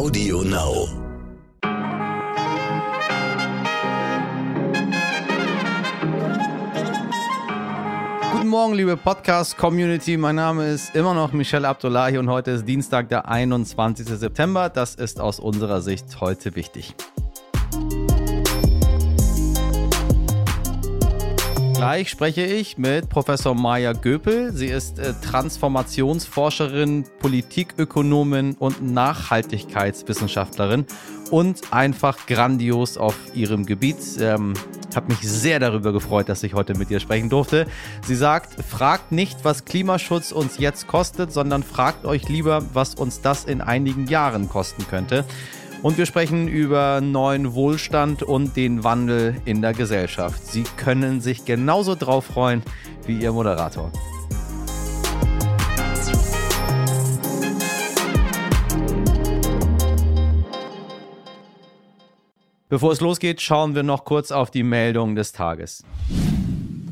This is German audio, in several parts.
Audio Now. Guten Morgen, liebe Podcast-Community. Mein Name ist immer noch Michelle Abdullahi und heute ist Dienstag, der 21. September. Das ist aus unserer Sicht heute wichtig. Gleich spreche ich mit Professor Maja Göpel. Sie ist äh, Transformationsforscherin, Politikökonomin und Nachhaltigkeitswissenschaftlerin und einfach grandios auf ihrem Gebiet. Ähm, habe mich sehr darüber gefreut, dass ich heute mit ihr sprechen durfte. Sie sagt, fragt nicht, was Klimaschutz uns jetzt kostet, sondern fragt euch lieber, was uns das in einigen Jahren kosten könnte. Und wir sprechen über neuen Wohlstand und den Wandel in der Gesellschaft. Sie können sich genauso drauf freuen wie Ihr Moderator. Bevor es losgeht, schauen wir noch kurz auf die Meldung des Tages.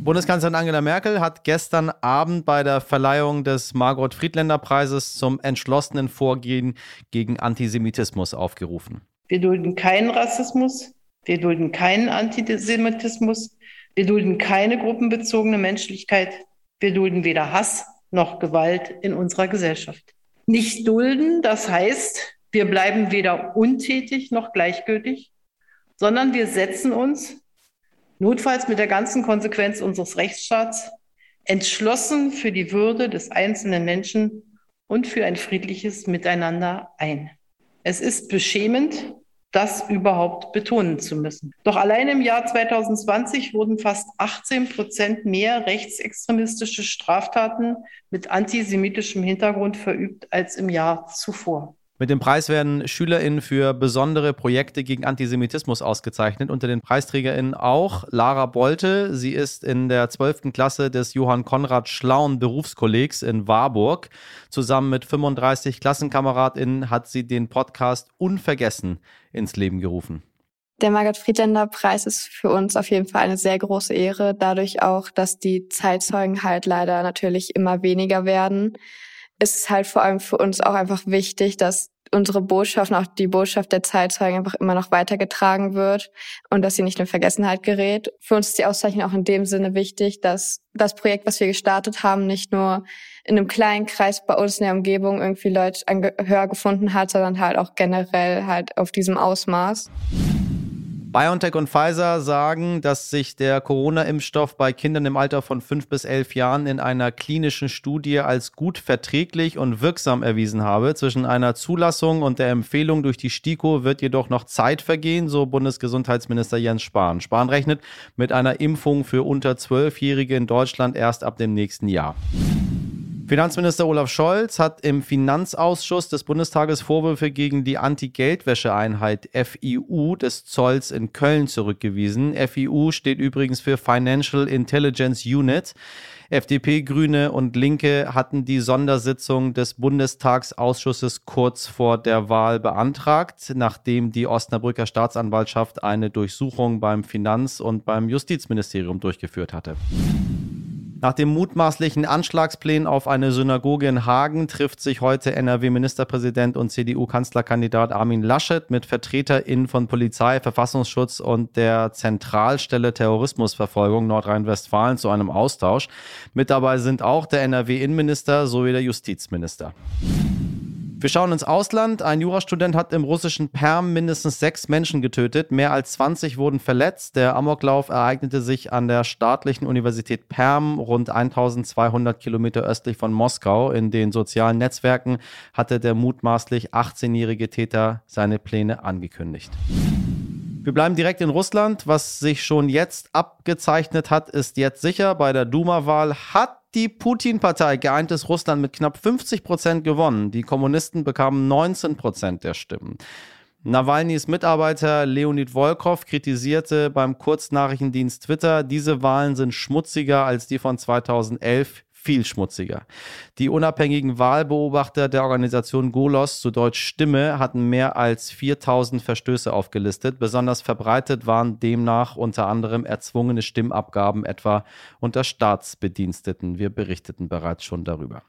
Bundeskanzlerin Angela Merkel hat gestern Abend bei der Verleihung des Margot Friedländer Preises zum entschlossenen Vorgehen gegen Antisemitismus aufgerufen. Wir dulden keinen Rassismus, wir dulden keinen Antisemitismus, wir dulden keine gruppenbezogene Menschlichkeit, wir dulden weder Hass noch Gewalt in unserer Gesellschaft. Nicht dulden, das heißt, wir bleiben weder untätig noch gleichgültig, sondern wir setzen uns notfalls mit der ganzen Konsequenz unseres Rechtsstaats, entschlossen für die Würde des einzelnen Menschen und für ein friedliches Miteinander ein. Es ist beschämend, das überhaupt betonen zu müssen. Doch allein im Jahr 2020 wurden fast 18 Prozent mehr rechtsextremistische Straftaten mit antisemitischem Hintergrund verübt als im Jahr zuvor. Mit dem Preis werden SchülerInnen für besondere Projekte gegen Antisemitismus ausgezeichnet. Unter den PreisträgerInnen auch Lara Bolte. Sie ist in der 12. Klasse des Johann Konrad Schlauen Berufskollegs in Warburg. Zusammen mit 35 KlassenkameradInnen hat sie den Podcast Unvergessen ins Leben gerufen. Der Margot Friedländer Preis ist für uns auf jeden Fall eine sehr große Ehre, dadurch auch, dass die Zeitzeugen halt leider natürlich immer weniger werden ist es halt vor allem für uns auch einfach wichtig, dass unsere Botschaft, auch die Botschaft der Zeitzeugen einfach immer noch weitergetragen wird und dass sie nicht in Vergessenheit gerät. Für uns ist die Auszeichnung auch in dem Sinne wichtig, dass das Projekt, was wir gestartet haben, nicht nur in einem kleinen Kreis bei uns in der Umgebung irgendwie Leute ein Gehör gefunden hat, sondern halt auch generell halt auf diesem Ausmaß. BioNTech und Pfizer sagen, dass sich der Corona-Impfstoff bei Kindern im Alter von fünf bis elf Jahren in einer klinischen Studie als gut verträglich und wirksam erwiesen habe. Zwischen einer Zulassung und der Empfehlung durch die STIKO wird jedoch noch Zeit vergehen, so Bundesgesundheitsminister Jens Spahn. Spahn rechnet mit einer Impfung für unter Zwölfjährige in Deutschland erst ab dem nächsten Jahr. Finanzminister Olaf Scholz hat im Finanzausschuss des Bundestages Vorwürfe gegen die Anti-Geldwäsche-Einheit FIU des Zolls in Köln zurückgewiesen. FIU steht übrigens für Financial Intelligence Unit. FDP, Grüne und Linke hatten die Sondersitzung des Bundestagsausschusses kurz vor der Wahl beantragt, nachdem die Osnabrücker Staatsanwaltschaft eine Durchsuchung beim Finanz- und beim Justizministerium durchgeführt hatte. Nach dem mutmaßlichen Anschlagsplänen auf eine Synagoge in Hagen trifft sich heute NRW-Ministerpräsident und CDU-Kanzlerkandidat Armin Laschet mit VertreterInnen von Polizei, Verfassungsschutz und der Zentralstelle Terrorismusverfolgung Nordrhein-Westfalen zu einem Austausch. Mit dabei sind auch der NRW-Innenminister sowie der Justizminister. Wir schauen ins Ausland. Ein Jurastudent hat im russischen Perm mindestens sechs Menschen getötet. Mehr als 20 wurden verletzt. Der Amoklauf ereignete sich an der staatlichen Universität Perm, rund 1200 Kilometer östlich von Moskau. In den sozialen Netzwerken hatte der mutmaßlich 18-jährige Täter seine Pläne angekündigt. Wir bleiben direkt in Russland. Was sich schon jetzt abgezeichnet hat, ist jetzt sicher. Bei der Duma-Wahl hat die Putin-Partei Geeintes Russland mit knapp 50 Prozent gewonnen. Die Kommunisten bekamen 19 Prozent der Stimmen. Nawalnys Mitarbeiter Leonid Volkov kritisierte beim Kurznachrichtendienst Twitter, diese Wahlen sind schmutziger als die von 2011 viel schmutziger. Die unabhängigen Wahlbeobachter der Organisation Golos, zu Deutsch Stimme, hatten mehr als 4000 Verstöße aufgelistet. Besonders verbreitet waren demnach unter anderem erzwungene Stimmabgaben, etwa unter Staatsbediensteten. Wir berichteten bereits schon darüber.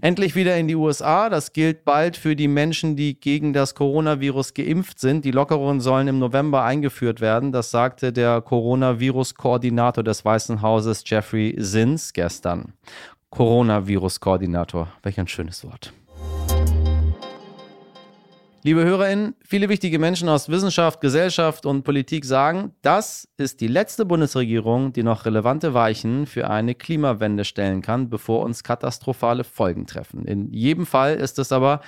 Endlich wieder in die USA. Das gilt bald für die Menschen, die gegen das Coronavirus geimpft sind. Die Lockerungen sollen im November eingeführt werden. Das sagte der Coronavirus-Koordinator des Weißen Hauses Jeffrey Sins gestern. Coronavirus-Koordinator. Welch ein schönes Wort. Liebe HörerInnen, viele wichtige Menschen aus Wissenschaft, Gesellschaft und Politik sagen, das ist die letzte Bundesregierung, die noch relevante Weichen für eine Klimawende stellen kann, bevor uns katastrophale Folgen treffen. In jedem Fall ist es aber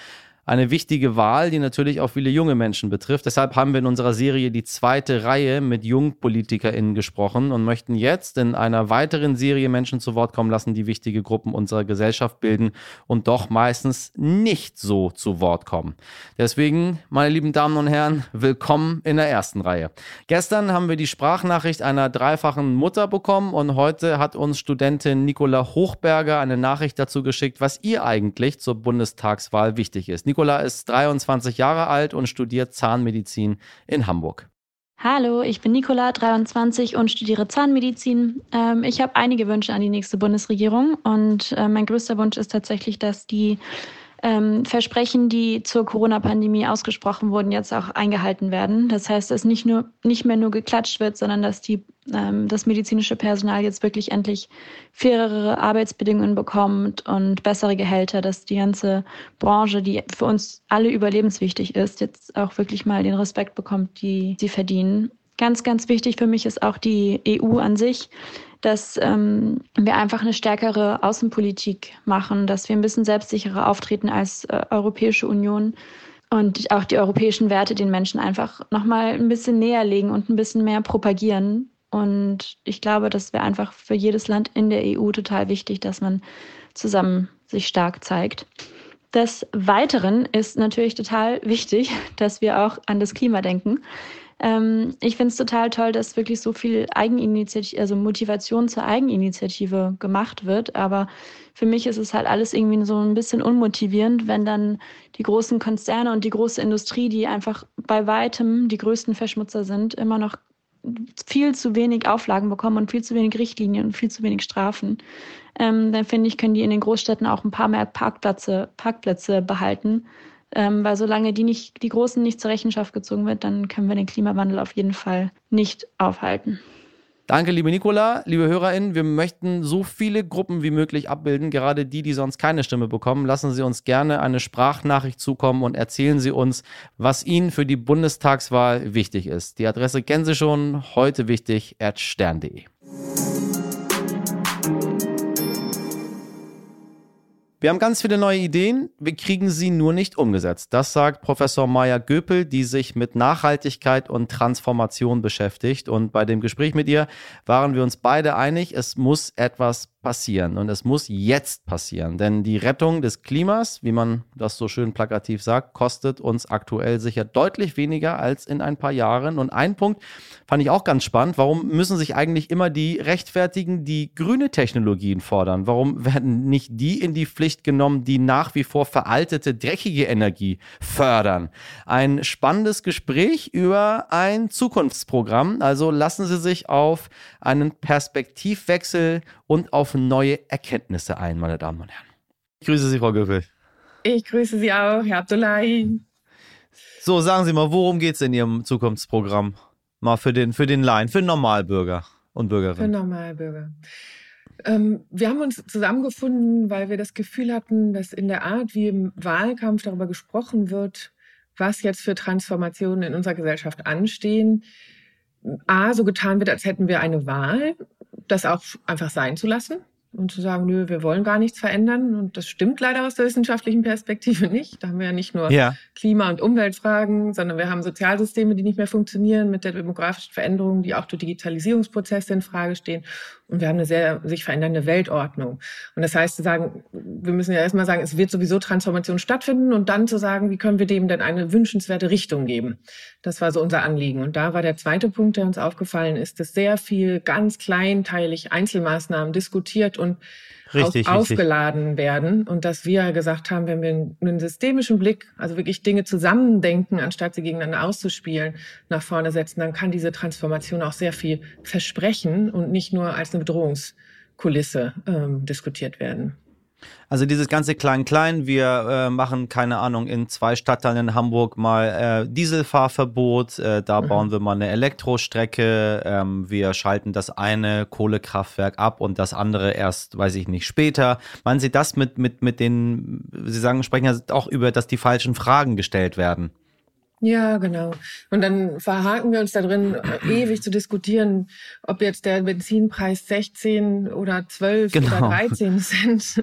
eine wichtige Wahl, die natürlich auch viele junge Menschen betrifft. Deshalb haben wir in unserer Serie die zweite Reihe mit JungpolitikerInnen gesprochen und möchten jetzt in einer weiteren Serie Menschen zu Wort kommen lassen, die wichtige Gruppen unserer Gesellschaft bilden und doch meistens nicht so zu Wort kommen. Deswegen, meine lieben Damen und Herren, willkommen in der ersten Reihe. Gestern haben wir die Sprachnachricht einer dreifachen Mutter bekommen und heute hat uns Studentin Nicola Hochberger eine Nachricht dazu geschickt, was ihr eigentlich zur Bundestagswahl wichtig ist. Nicola ist 23 Jahre alt und studiert Zahnmedizin in Hamburg. Hallo, ich bin Nicola, 23 und studiere Zahnmedizin. Ähm, ich habe einige Wünsche an die nächste Bundesregierung und äh, mein größter Wunsch ist tatsächlich, dass die ähm, Versprechen, die zur Corona-Pandemie ausgesprochen wurden, jetzt auch eingehalten werden. Das heißt, dass nicht nur nicht mehr nur geklatscht wird, sondern dass die ähm, das medizinische Personal jetzt wirklich endlich fairere Arbeitsbedingungen bekommt und bessere Gehälter, dass die ganze Branche, die für uns alle überlebenswichtig ist, jetzt auch wirklich mal den Respekt bekommt, die sie verdienen. Ganz, ganz wichtig für mich ist auch die EU an sich, dass ähm, wir einfach eine stärkere Außenpolitik machen, dass wir ein bisschen selbstsicherer auftreten als äh, Europäische Union und auch die europäischen Werte den Menschen einfach nochmal ein bisschen näher legen und ein bisschen mehr propagieren. Und ich glaube, das wäre einfach für jedes Land in der EU total wichtig, dass man zusammen sich stark zeigt. Des Weiteren ist natürlich total wichtig, dass wir auch an das Klima denken. Ähm, ich finde es total toll, dass wirklich so viel Eigeninitiative, also Motivation zur Eigeninitiative gemacht wird. Aber für mich ist es halt alles irgendwie so ein bisschen unmotivierend, wenn dann die großen Konzerne und die große Industrie, die einfach bei weitem die größten Verschmutzer sind, immer noch viel zu wenig Auflagen bekommen und viel zu wenig Richtlinien und viel zu wenig Strafen. Ähm, dann finde ich, können die in den Großstädten auch ein paar mehr Parkplätze, Parkplätze behalten ähm, weil solange die, nicht, die Großen nicht zur Rechenschaft gezogen wird, dann können wir den Klimawandel auf jeden Fall nicht aufhalten. Danke, liebe Nicola, liebe HörerInnen. Wir möchten so viele Gruppen wie möglich abbilden, gerade die, die sonst keine Stimme bekommen. Lassen Sie uns gerne eine Sprachnachricht zukommen und erzählen Sie uns, was Ihnen für die Bundestagswahl wichtig ist. Die Adresse kennen Sie schon, heute wichtig, stern.de. Wir haben ganz viele neue Ideen, wir kriegen sie nur nicht umgesetzt. Das sagt Professor Maya Göpel, die sich mit Nachhaltigkeit und Transformation beschäftigt. Und bei dem Gespräch mit ihr waren wir uns beide einig, es muss etwas passieren und es muss jetzt passieren, denn die Rettung des Klimas, wie man das so schön plakativ sagt, kostet uns aktuell sicher deutlich weniger als in ein paar Jahren. Und ein Punkt fand ich auch ganz spannend, warum müssen sich eigentlich immer die rechtfertigen, die grüne Technologien fordern? Warum werden nicht die in die Pflicht genommen, die nach wie vor veraltete, dreckige Energie fördern? Ein spannendes Gespräch über ein Zukunftsprogramm, also lassen Sie sich auf einen Perspektivwechsel und auf neue Erkenntnisse ein, meine Damen und Herren. Ich grüße Sie, Frau Göffel. Ich grüße Sie auch, Herr Abdullahi. So, sagen Sie mal, worum geht es in Ihrem Zukunftsprogramm? Mal für den, für den Laien, für den Normalbürger und Bürgerinnen. Für Normalbürger. Ähm, wir haben uns zusammengefunden, weil wir das Gefühl hatten, dass in der Art, wie im Wahlkampf darüber gesprochen wird, was jetzt für Transformationen in unserer Gesellschaft anstehen, A, so getan wird, als hätten wir eine Wahl das auch einfach sein zu lassen und zu sagen, nö, wir wollen gar nichts verändern. Und das stimmt leider aus der wissenschaftlichen Perspektive nicht. Da haben wir ja nicht nur ja. Klima- und Umweltfragen, sondern wir haben Sozialsysteme, die nicht mehr funktionieren mit der demografischen Veränderung, die auch durch Digitalisierungsprozesse in Frage stehen. Und wir haben eine sehr sich verändernde Weltordnung. Und das heißt zu sagen, wir müssen ja erstmal sagen, es wird sowieso Transformation stattfinden und dann zu sagen, wie können wir dem denn eine wünschenswerte Richtung geben? Das war so unser Anliegen. Und da war der zweite Punkt, der uns aufgefallen ist, dass sehr viel ganz kleinteilig Einzelmaßnahmen diskutiert und richtig, aufgeladen richtig. werden. Und dass wir gesagt haben, wenn wir einen systemischen Blick, also wirklich Dinge zusammendenken, anstatt sie gegeneinander auszuspielen, nach vorne setzen, dann kann diese Transformation auch sehr viel versprechen und nicht nur als eine Bedrohungskulisse ähm, diskutiert werden. Also dieses ganze Klein-Klein, wir äh, machen, keine Ahnung, in zwei Stadtteilen in Hamburg mal äh, Dieselfahrverbot, äh, da mhm. bauen wir mal eine Elektrostrecke, ähm, wir schalten das eine Kohlekraftwerk ab und das andere erst, weiß ich nicht, später. Meinen Sie das mit, mit, mit den, Sie sagen, sprechen ja auch über, dass die falschen Fragen gestellt werden? Ja, genau. Und dann verhaken wir uns da drin, äh, ewig zu diskutieren, ob jetzt der Benzinpreis 16 oder 12 genau. oder 13 Cent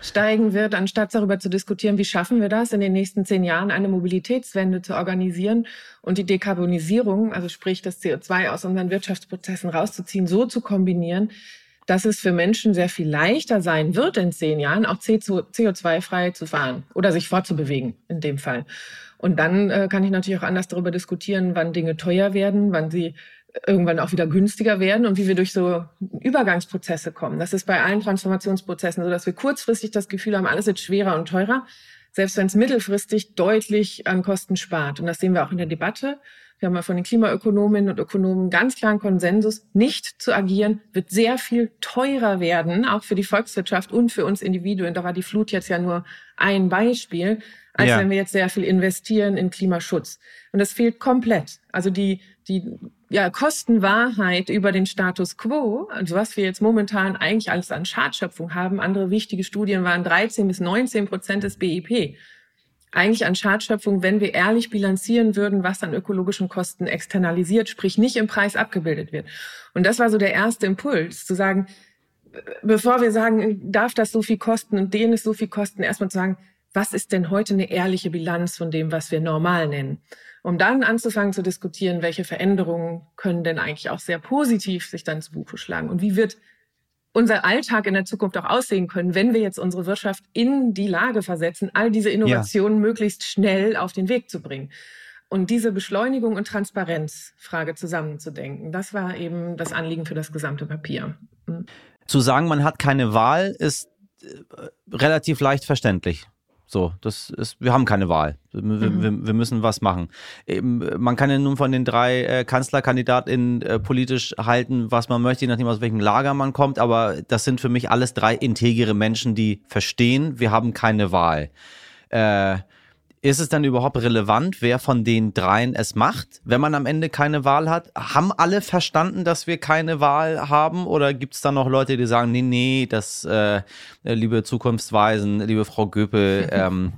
steigen wird, anstatt darüber zu diskutieren, wie schaffen wir das, in den nächsten zehn Jahren eine Mobilitätswende zu organisieren und die Dekarbonisierung, also sprich das CO2 aus unseren Wirtschaftsprozessen rauszuziehen, so zu kombinieren, dass es für Menschen sehr viel leichter sein wird, in zehn Jahren auch CO2-frei zu fahren oder sich fortzubewegen in dem Fall. Und dann äh, kann ich natürlich auch anders darüber diskutieren, wann Dinge teuer werden, wann sie irgendwann auch wieder günstiger werden und wie wir durch so Übergangsprozesse kommen. Das ist bei allen Transformationsprozessen so, dass wir kurzfristig das Gefühl haben, alles wird schwerer und teurer, selbst wenn es mittelfristig deutlich an Kosten spart. Und das sehen wir auch in der Debatte. Wir haben ja von den Klimaökonominnen und Ökonomen ganz klaren Konsensus, nicht zu agieren wird sehr viel teurer werden, auch für die Volkswirtschaft und für uns Individuen. Da war die Flut jetzt ja nur ein Beispiel als ja. wenn wir jetzt sehr viel investieren in Klimaschutz. Und das fehlt komplett. Also die, die ja, Kostenwahrheit über den Status quo, also was wir jetzt momentan eigentlich alles an Schadschöpfung haben, andere wichtige Studien waren 13 bis 19 Prozent des BIP. Eigentlich an Schadschöpfung, wenn wir ehrlich bilanzieren würden, was an ökologischen Kosten externalisiert, sprich nicht im Preis abgebildet wird. Und das war so der erste Impuls, zu sagen, bevor wir sagen, darf das so viel kosten und denen ist so viel kosten, erstmal zu sagen, was ist denn heute eine ehrliche Bilanz von dem, was wir normal nennen? Um dann anzufangen zu diskutieren, welche Veränderungen können denn eigentlich auch sehr positiv sich dann zu Buche schlagen und wie wird unser Alltag in der Zukunft auch aussehen können, wenn wir jetzt unsere Wirtschaft in die Lage versetzen, all diese Innovationen ja. möglichst schnell auf den Weg zu bringen. Und diese Beschleunigung und Transparenzfrage zusammenzudenken, das war eben das Anliegen für das gesamte Papier. Mhm. Zu sagen, man hat keine Wahl, ist äh, relativ leicht verständlich. So, das ist, wir haben keine Wahl. Wir, mhm. wir, wir müssen was machen. Eben, man kann ja nun von den drei äh, KanzlerkandidatInnen äh, politisch halten, was man möchte, je nachdem aus welchem Lager man kommt, aber das sind für mich alles drei integere Menschen, die verstehen, wir haben keine Wahl. Äh, ist es dann überhaupt relevant, wer von den dreien es macht, wenn man am Ende keine Wahl hat? Haben alle verstanden, dass wir keine Wahl haben? Oder gibt es da noch Leute, die sagen, nee, nee, das, äh, liebe Zukunftsweisen, liebe Frau Göpel, ähm,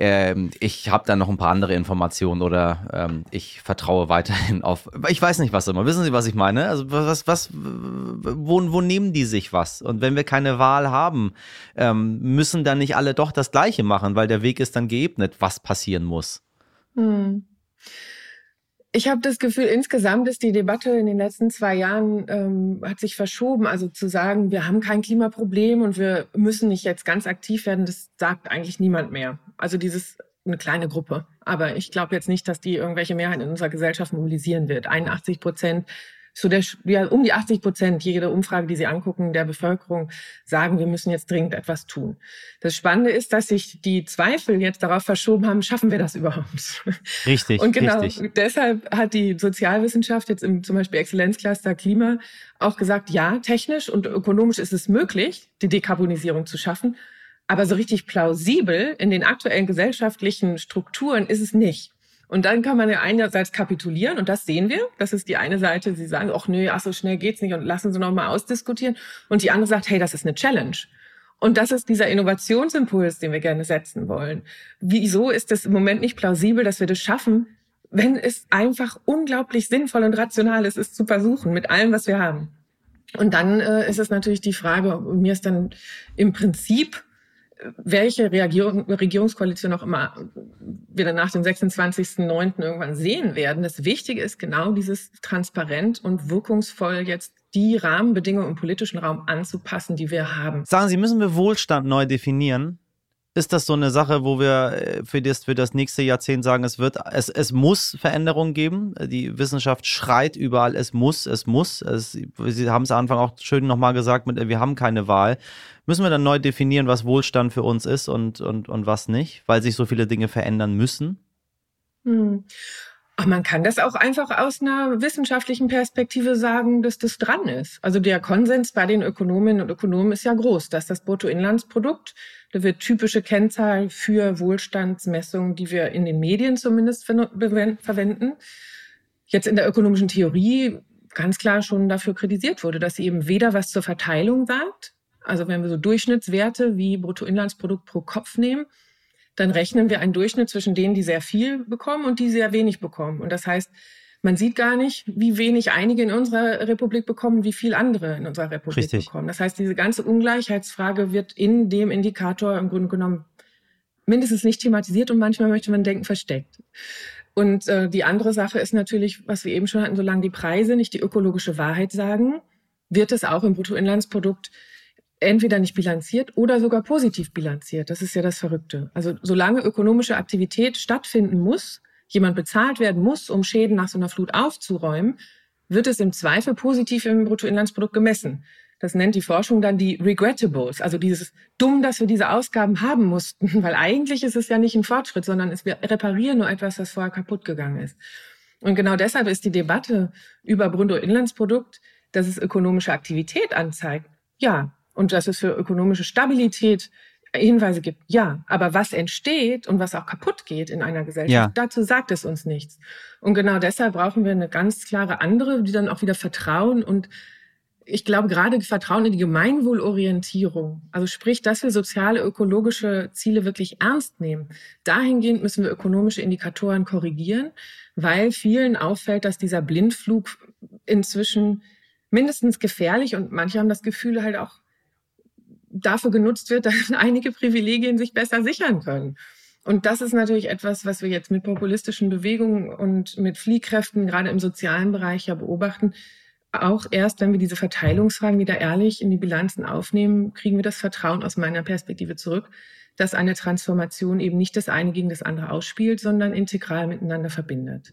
ähm, ich habe da noch ein paar andere Informationen oder ähm, ich vertraue weiterhin auf. Ich weiß nicht was immer. Wissen Sie, was ich meine? Also was, was, wo, wo nehmen die sich was? Und wenn wir keine Wahl haben, ähm, müssen dann nicht alle doch das Gleiche machen, weil der Weg ist dann geebnet, was passieren muss. Hm. Ich habe das Gefühl, insgesamt ist die Debatte in den letzten zwei Jahren ähm, hat sich verschoben. Also zu sagen, wir haben kein Klimaproblem und wir müssen nicht jetzt ganz aktiv werden, das sagt eigentlich niemand mehr. Also dieses eine kleine Gruppe. Aber ich glaube jetzt nicht, dass die irgendwelche Mehrheit in unserer Gesellschaft mobilisieren wird. 81 Prozent so der, ja, um die 80 Prozent, jede Umfrage, die Sie angucken, der Bevölkerung sagen, wir müssen jetzt dringend etwas tun. Das Spannende ist, dass sich die Zweifel jetzt darauf verschoben haben, schaffen wir das überhaupt? Richtig. Und genau richtig. deshalb hat die Sozialwissenschaft jetzt im zum Beispiel Exzellenzcluster Klima auch gesagt, ja, technisch und ökonomisch ist es möglich, die Dekarbonisierung zu schaffen. Aber so richtig plausibel in den aktuellen gesellschaftlichen Strukturen ist es nicht. Und dann kann man ja einerseits kapitulieren und das sehen wir. Das ist die eine Seite. Sie sagen, ach nö, ach so schnell geht's nicht und lassen Sie noch mal ausdiskutieren. Und die andere sagt, hey, das ist eine Challenge. Und das ist dieser Innovationsimpuls, den wir gerne setzen wollen. Wieso ist es im Moment nicht plausibel, dass wir das schaffen, wenn es einfach unglaublich sinnvoll und rational ist, es zu versuchen mit allem, was wir haben? Und dann äh, ist es natürlich die Frage, mir ist dann im Prinzip welche Regierung, Regierungskoalition auch immer wir dann nach dem 26.09. irgendwann sehen werden. Das Wichtige ist genau dieses transparent und wirkungsvoll jetzt die Rahmenbedingungen im politischen Raum anzupassen, die wir haben. Sagen Sie, müssen wir Wohlstand neu definieren? Ist das so eine Sache, wo wir äh, für das, für das nächste Jahrzehnt sagen, es wird, es, es muss Veränderungen geben? Die Wissenschaft schreit überall, es muss, es muss. Es, Sie haben es am Anfang auch schön nochmal gesagt, mit, wir haben keine Wahl müssen wir dann neu definieren, was Wohlstand für uns ist und, und, und was nicht, weil sich so viele Dinge verändern müssen? Hm. Aber man kann das auch einfach aus einer wissenschaftlichen Perspektive sagen, dass das dran ist. Also der Konsens bei den Ökonominnen und Ökonomen ist ja groß, dass das Bruttoinlandsprodukt, da wird typische Kennzahl für Wohlstandsmessungen, die wir in den Medien zumindest verwenden, jetzt in der ökonomischen Theorie ganz klar schon dafür kritisiert wurde, dass sie eben weder was zur Verteilung sagt, also wenn wir so Durchschnittswerte wie Bruttoinlandsprodukt pro Kopf nehmen, dann rechnen wir einen Durchschnitt zwischen denen, die sehr viel bekommen und die sehr wenig bekommen. Und das heißt, man sieht gar nicht, wie wenig einige in unserer Republik bekommen, wie viel andere in unserer Republik Richtig. bekommen. Das heißt, diese ganze Ungleichheitsfrage wird in dem Indikator im Grunde genommen mindestens nicht thematisiert und manchmal möchte man denken, versteckt. Und äh, die andere Sache ist natürlich, was wir eben schon hatten, solange die Preise nicht die ökologische Wahrheit sagen, wird es auch im Bruttoinlandsprodukt entweder nicht bilanziert oder sogar positiv bilanziert. Das ist ja das Verrückte. Also solange ökonomische Aktivität stattfinden muss, jemand bezahlt werden muss, um Schäden nach so einer Flut aufzuräumen, wird es im Zweifel positiv im Bruttoinlandsprodukt gemessen. Das nennt die Forschung dann die Regrettables, also dieses dumm, dass wir diese Ausgaben haben mussten, weil eigentlich ist es ja nicht ein Fortschritt, sondern es, wir reparieren nur etwas, was vorher kaputt gegangen ist. Und genau deshalb ist die Debatte über Bruttoinlandsprodukt, dass es ökonomische Aktivität anzeigt, ja, und dass es für ökonomische Stabilität Hinweise gibt, ja. Aber was entsteht und was auch kaputt geht in einer Gesellschaft, ja. dazu sagt es uns nichts. Und genau deshalb brauchen wir eine ganz klare andere, die dann auch wieder Vertrauen und ich glaube gerade Vertrauen in die Gemeinwohlorientierung, also sprich, dass wir soziale, ökologische Ziele wirklich ernst nehmen. Dahingehend müssen wir ökonomische Indikatoren korrigieren, weil vielen auffällt, dass dieser Blindflug inzwischen mindestens gefährlich und manche haben das Gefühl halt auch dafür genutzt wird, dass einige Privilegien sich besser sichern können. Und das ist natürlich etwas, was wir jetzt mit populistischen Bewegungen und mit Fliehkräften gerade im sozialen Bereich ja beobachten. Auch erst, wenn wir diese Verteilungsfragen wieder ehrlich in die Bilanzen aufnehmen, kriegen wir das Vertrauen aus meiner Perspektive zurück, dass eine Transformation eben nicht das eine gegen das andere ausspielt, sondern integral miteinander verbindet.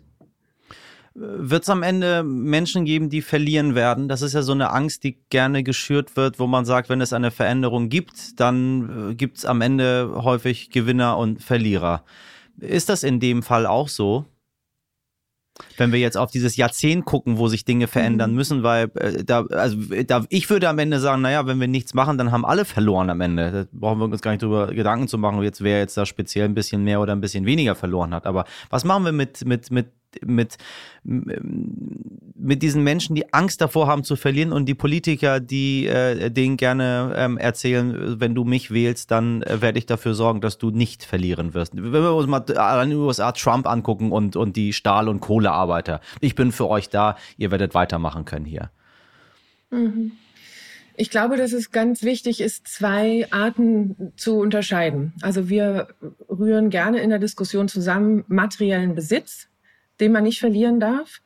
Wird es am Ende Menschen geben, die verlieren werden? Das ist ja so eine Angst, die gerne geschürt wird, wo man sagt, wenn es eine Veränderung gibt, dann äh, gibt es am Ende häufig Gewinner und Verlierer. Ist das in dem Fall auch so? Wenn wir jetzt auf dieses Jahrzehnt gucken, wo sich Dinge verändern mhm. müssen, weil äh, da, also da, ich würde am Ende sagen, naja, wenn wir nichts machen, dann haben alle verloren am Ende. Da brauchen wir uns gar nicht drüber Gedanken zu machen, jetzt wer jetzt da speziell ein bisschen mehr oder ein bisschen weniger verloren hat. Aber was machen wir mit, mit, mit mit, mit diesen Menschen, die Angst davor haben zu verlieren und die Politiker, die äh, denen gerne ähm, erzählen, wenn du mich wählst, dann äh, werde ich dafür sorgen, dass du nicht verlieren wirst. Wenn wir uns mal an den USA Trump angucken und, und die Stahl- und Kohlearbeiter. Ich bin für euch da, ihr werdet weitermachen können hier. Mhm. Ich glaube, dass es ganz wichtig ist, zwei Arten zu unterscheiden. Also wir rühren gerne in der Diskussion zusammen materiellen Besitz den man nicht verlieren darf,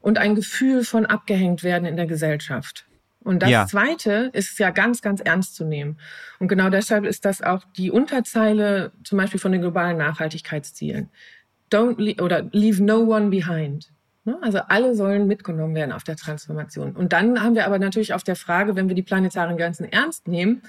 und ein Gefühl von abgehängt werden in der Gesellschaft. Und das ja. Zweite ist ja ganz, ganz ernst zu nehmen. Und genau deshalb ist das auch die Unterzeile zum Beispiel von den globalen Nachhaltigkeitszielen. Don't leave, oder leave no one behind. Ne? Also alle sollen mitgenommen werden auf der Transformation. Und dann haben wir aber natürlich auf der Frage, wenn wir die planetaren Grenzen ernst nehmen,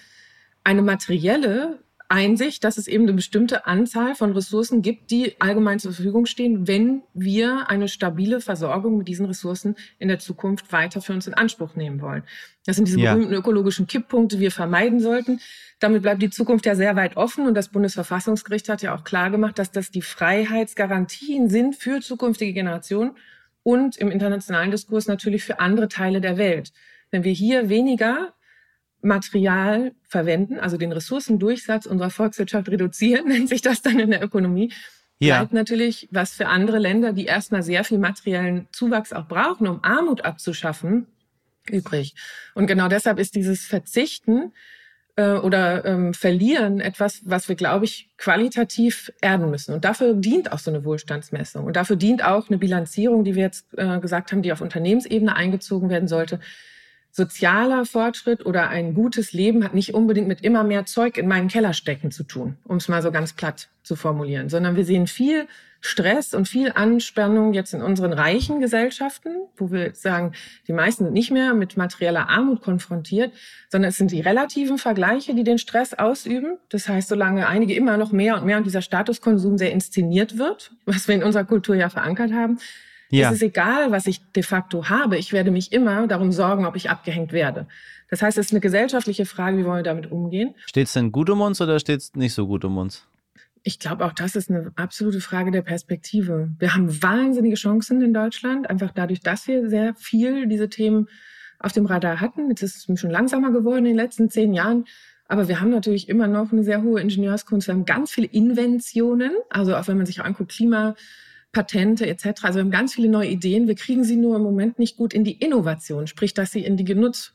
eine materielle Einsicht, dass es eben eine bestimmte Anzahl von Ressourcen gibt, die allgemein zur Verfügung stehen, wenn wir eine stabile Versorgung mit diesen Ressourcen in der Zukunft weiter für uns in Anspruch nehmen wollen. Das sind diese ja. berühmten ökologischen Kipppunkte, die wir vermeiden sollten. Damit bleibt die Zukunft ja sehr weit offen und das Bundesverfassungsgericht hat ja auch klar gemacht, dass das die Freiheitsgarantien sind für zukünftige Generationen und im internationalen Diskurs natürlich für andere Teile der Welt. Wenn wir hier weniger Material verwenden, also den Ressourcendurchsatz unserer Volkswirtschaft reduzieren, nennt sich das dann in der Ökonomie. Ja. Bleibt natürlich, was für andere Länder, die erstmal sehr viel materiellen Zuwachs auch brauchen, um Armut abzuschaffen, übrig. Und genau deshalb ist dieses Verzichten äh, oder ähm, Verlieren etwas, was wir, glaube ich, qualitativ erden müssen. Und dafür dient auch so eine Wohlstandsmessung. Und dafür dient auch eine Bilanzierung, die wir jetzt äh, gesagt haben, die auf Unternehmensebene eingezogen werden sollte sozialer Fortschritt oder ein gutes Leben hat nicht unbedingt mit immer mehr Zeug in meinen Keller stecken zu tun, um es mal so ganz platt zu formulieren, sondern wir sehen viel Stress und viel Anspannung jetzt in unseren reichen Gesellschaften, wo wir sagen, die meisten sind nicht mehr mit materieller Armut konfrontiert, sondern es sind die relativen Vergleiche, die den Stress ausüben. Das heißt, solange einige immer noch mehr und mehr und dieser Statuskonsum sehr inszeniert wird, was wir in unserer Kultur ja verankert haben, ja. Es ist egal, was ich de facto habe. Ich werde mich immer darum sorgen, ob ich abgehängt werde. Das heißt, es ist eine gesellschaftliche Frage, wie wollen wir damit umgehen? Steht es denn gut um uns oder steht es nicht so gut um uns? Ich glaube, auch das ist eine absolute Frage der Perspektive. Wir haben wahnsinnige Chancen in Deutschland, einfach dadurch, dass wir sehr viel diese Themen auf dem Radar hatten. Jetzt ist es schon langsamer geworden in den letzten zehn Jahren. Aber wir haben natürlich immer noch eine sehr hohe Ingenieurskunst. Wir haben ganz viele Inventionen. Also auch wenn man sich auch anguckt, Klima, Patente etc. Also wir haben ganz viele neue Ideen. Wir kriegen sie nur im Moment nicht gut in die Innovation, sprich, dass sie in die genutzte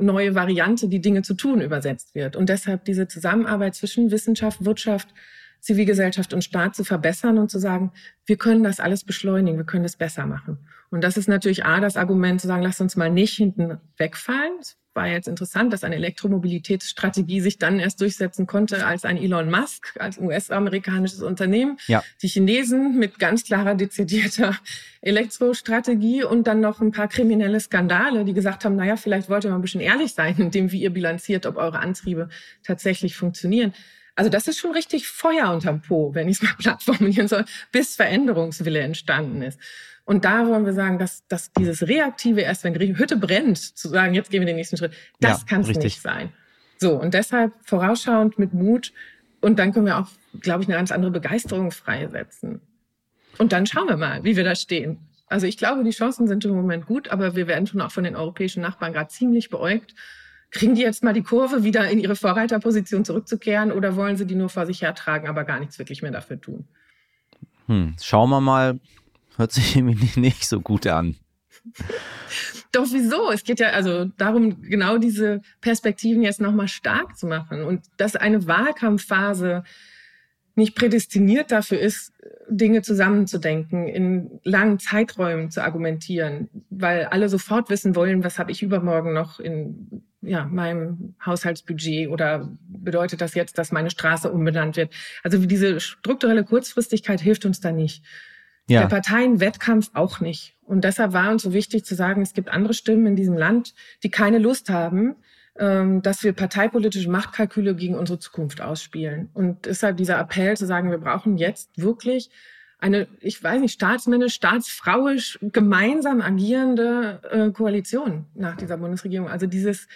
neue Variante, die Dinge zu tun, übersetzt wird. Und deshalb diese Zusammenarbeit zwischen Wissenschaft, Wirtschaft, Zivilgesellschaft und Staat zu verbessern und zu sagen, wir können das alles beschleunigen, wir können es besser machen. Und das ist natürlich A, das Argument zu sagen, lasst uns mal nicht hinten wegfallen. Es war jetzt interessant, dass eine Elektromobilitätsstrategie sich dann erst durchsetzen konnte, als ein Elon Musk, als US-amerikanisches Unternehmen, ja. die Chinesen mit ganz klarer, dezidierter Elektrostrategie und dann noch ein paar kriminelle Skandale, die gesagt haben, naja, vielleicht wollt ihr mal ein bisschen ehrlich sein, indem wie ihr bilanziert, ob eure Antriebe tatsächlich funktionieren. Also das ist schon richtig Feuer unterm Po, wenn ich es mal platt formulieren soll, bis Veränderungswille entstanden ist. Und da wollen wir sagen, dass, dass dieses Reaktive erst, wenn die Hütte brennt, zu sagen, jetzt gehen wir den nächsten Schritt, das ja, kann es nicht sein. So, und deshalb vorausschauend mit Mut und dann können wir auch, glaube ich, eine ganz andere Begeisterung freisetzen. Und dann schauen wir mal, wie wir da stehen. Also ich glaube, die Chancen sind im Moment gut, aber wir werden schon auch von den europäischen Nachbarn gerade ziemlich beäugt. Kriegen die jetzt mal die Kurve, wieder in ihre Vorreiterposition zurückzukehren oder wollen sie die nur vor sich hertragen, aber gar nichts wirklich mehr dafür tun? Hm, schauen wir mal, Hört sich irgendwie nicht so gut an. Doch wieso? Es geht ja also darum, genau diese Perspektiven jetzt nochmal stark zu machen und dass eine Wahlkampfphase nicht prädestiniert dafür ist, Dinge zusammenzudenken, in langen Zeiträumen zu argumentieren, weil alle sofort wissen wollen, was habe ich übermorgen noch in ja, meinem Haushaltsbudget oder bedeutet das jetzt, dass meine Straße umbenannt wird? Also diese strukturelle Kurzfristigkeit hilft uns da nicht. Ja. Der Parteienwettkampf auch nicht. Und deshalb war uns so wichtig zu sagen, es gibt andere Stimmen in diesem Land, die keine Lust haben, ähm, dass wir parteipolitische Machtkalküle gegen unsere Zukunft ausspielen. Und deshalb dieser Appell zu sagen, wir brauchen jetzt wirklich eine, ich weiß nicht, staatsmännisch, staatsfrauisch gemeinsam agierende äh, Koalition nach dieser Bundesregierung. Also dieses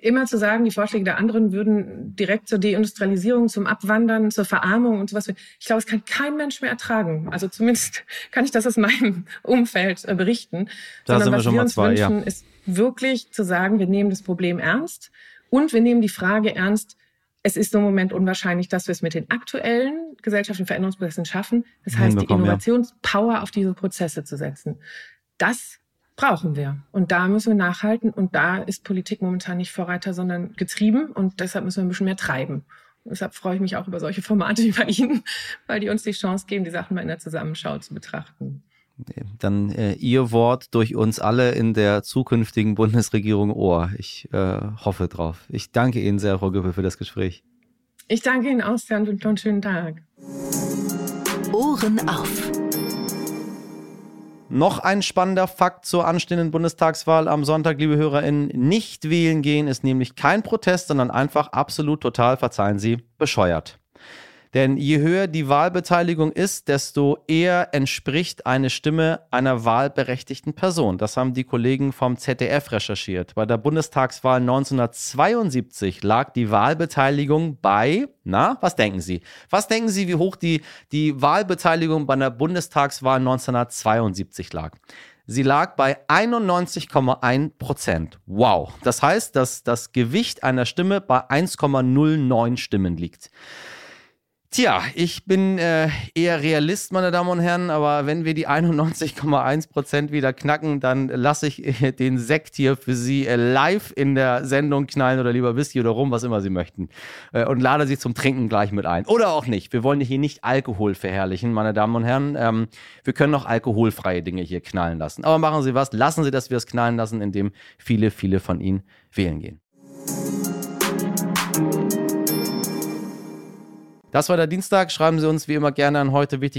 immer zu sagen, die Vorschläge der anderen würden direkt zur Deindustrialisierung, zum Abwandern, zur Verarmung und sowas. Ich glaube, es kann kein Mensch mehr ertragen. Also zumindest kann ich das aus meinem Umfeld äh, berichten. Da Sondern was wir, wir uns zwei, wünschen, ja. ist wirklich zu sagen, wir nehmen das Problem ernst und wir nehmen die Frage ernst, es ist im Moment unwahrscheinlich, dass wir es mit den aktuellen gesellschaftlichen Veränderungsprozessen schaffen. Das heißt, die Innovationspower ja. auf diese Prozesse zu setzen. Das brauchen wir. Und da müssen wir nachhalten. Und da ist Politik momentan nicht Vorreiter, sondern getrieben. Und deshalb müssen wir ein bisschen mehr treiben. Und deshalb freue ich mich auch über solche Formate wie bei Ihnen, weil die uns die Chance geben, die Sachen mal in der Zusammenschau zu betrachten. Dann äh, Ihr Wort durch uns alle in der zukünftigen Bundesregierung Ohr. Ich äh, hoffe drauf. Ich danke Ihnen sehr, Frau Güppel, für das Gespräch. Ich danke Ihnen auch sehr und wünsche einen schönen Tag. Ohren auf. Noch ein spannender Fakt zur anstehenden Bundestagswahl am Sonntag, liebe HörerInnen. Nicht wählen gehen ist nämlich kein Protest, sondern einfach absolut total, verzeihen Sie, bescheuert. Denn je höher die Wahlbeteiligung ist, desto eher entspricht eine Stimme einer wahlberechtigten Person. Das haben die Kollegen vom ZDF recherchiert. Bei der Bundestagswahl 1972 lag die Wahlbeteiligung bei, na, was denken Sie? Was denken Sie, wie hoch die, die Wahlbeteiligung bei der Bundestagswahl 1972 lag? Sie lag bei 91,1 Prozent. Wow. Das heißt, dass das Gewicht einer Stimme bei 1,09 Stimmen liegt. Tja, ich bin äh, eher Realist, meine Damen und Herren, aber wenn wir die 91,1 Prozent wieder knacken, dann lasse ich äh, den Sekt hier für Sie äh, live in der Sendung knallen oder lieber Whisky oder rum, was immer Sie möchten. Äh, und lade Sie zum Trinken gleich mit ein. Oder auch nicht. Wir wollen hier nicht Alkohol verherrlichen, meine Damen und Herren. Ähm, wir können auch alkoholfreie Dinge hier knallen lassen. Aber machen Sie was, lassen Sie, dass wir es knallen lassen, indem viele, viele von Ihnen wählen gehen. Das war der Dienstag. Schreiben Sie uns wie immer gerne an heute be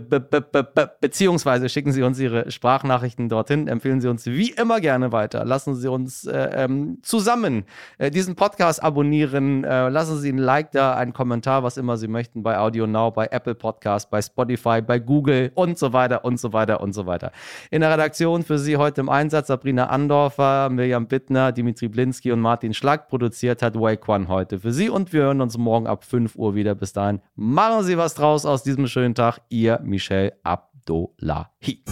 be beziehungsweise schicken Sie uns Ihre Sprachnachrichten dorthin. Empfehlen Sie uns wie immer gerne weiter. Lassen Sie uns äh, ähm, zusammen äh, diesen Podcast abonnieren. Äh, lassen Sie ein Like da, einen Kommentar, was immer Sie möchten bei Audio Now, bei Apple Podcast, bei Spotify, bei Google und so weiter und so weiter und so weiter. In der Redaktion für Sie heute im Einsatz Sabrina Andorfer, Mirjam Bittner, Dimitri Blinski und Martin Schlag. Produziert hat Wake One heute für Sie und wir hören uns morgen ab 5 Uhr wieder. Bis dahin, machen Sie was draus aus diesem schönen Tag. Ihr Michel Abdullahi.